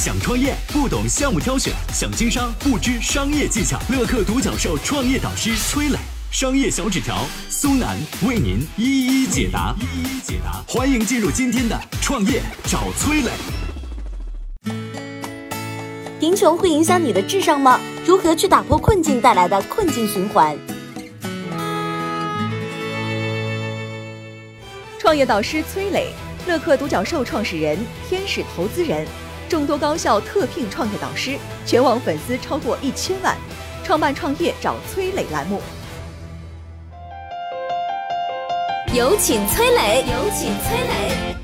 想创业不懂项目挑选，想经商不知商业技巧。乐客独角兽创业导师崔磊，商业小纸条苏南为您一一解答。一一解答，欢迎进入今天的创业找崔磊。贫穷会影响你的智商吗？如何去打破困境带来的困境循环？创业导师崔磊，乐客独角兽创始人，天使投资人，众多高校特聘创业导师，全网粉丝超过一千万，创办创业找崔磊栏目。有请崔磊，有请崔磊。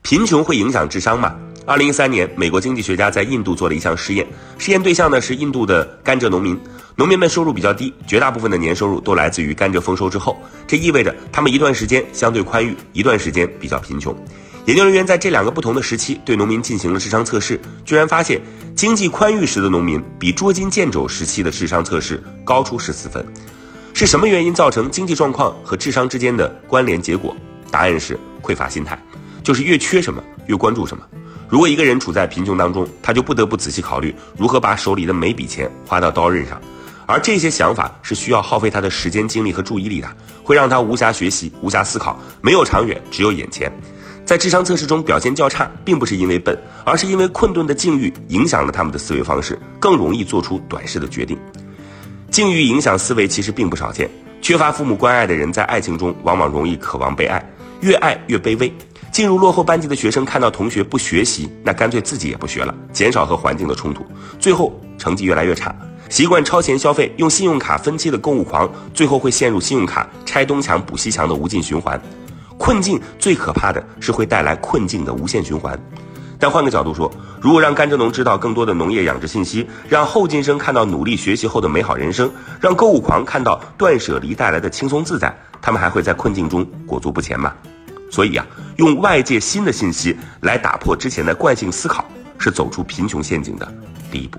贫穷会影响智商吗？二零一三年，美国经济学家在印度做了一项实验，实验对象呢是印度的甘蔗农民。农民们收入比较低，绝大部分的年收入都来自于甘蔗丰收之后，这意味着他们一段时间相对宽裕，一段时间比较贫穷。研究人员在这两个不同的时期对农民进行了智商测试，居然发现经济宽裕时的农民比捉襟见肘时期的智商测试高出十四分。是什么原因造成经济状况和智商之间的关联？结果答案是匮乏心态，就是越缺什么越关注什么。如果一个人处在贫穷当中，他就不得不仔细考虑如何把手里的每笔钱花到刀刃上，而这些想法是需要耗费他的时间、精力和注意力的，会让他无暇学习、无暇思考，没有长远，只有眼前。在智商测试中表现较差，并不是因为笨，而是因为困顿的境遇影响了他们的思维方式，更容易做出短视的决定。境遇影响思维其实并不少见，缺乏父母关爱的人在爱情中往往容易渴望被爱，越爱越卑微。进入落后班级的学生看到同学不学习，那干脆自己也不学了，减少和环境的冲突，最后成绩越来越差。习惯超前消费、用信用卡分期的购物狂，最后会陷入信用卡拆东墙补西墙的无尽循环。困境最可怕的是会带来困境的无限循环。但换个角度说，如果让甘蔗农知道更多的农业养殖信息，让后进生看到努力学习后的美好人生，让购物狂看到断舍离带来的轻松自在，他们还会在困境中裹足不前吗？所以啊，用外界新的信息来打破之前的惯性思考，是走出贫穷陷阱的第一步。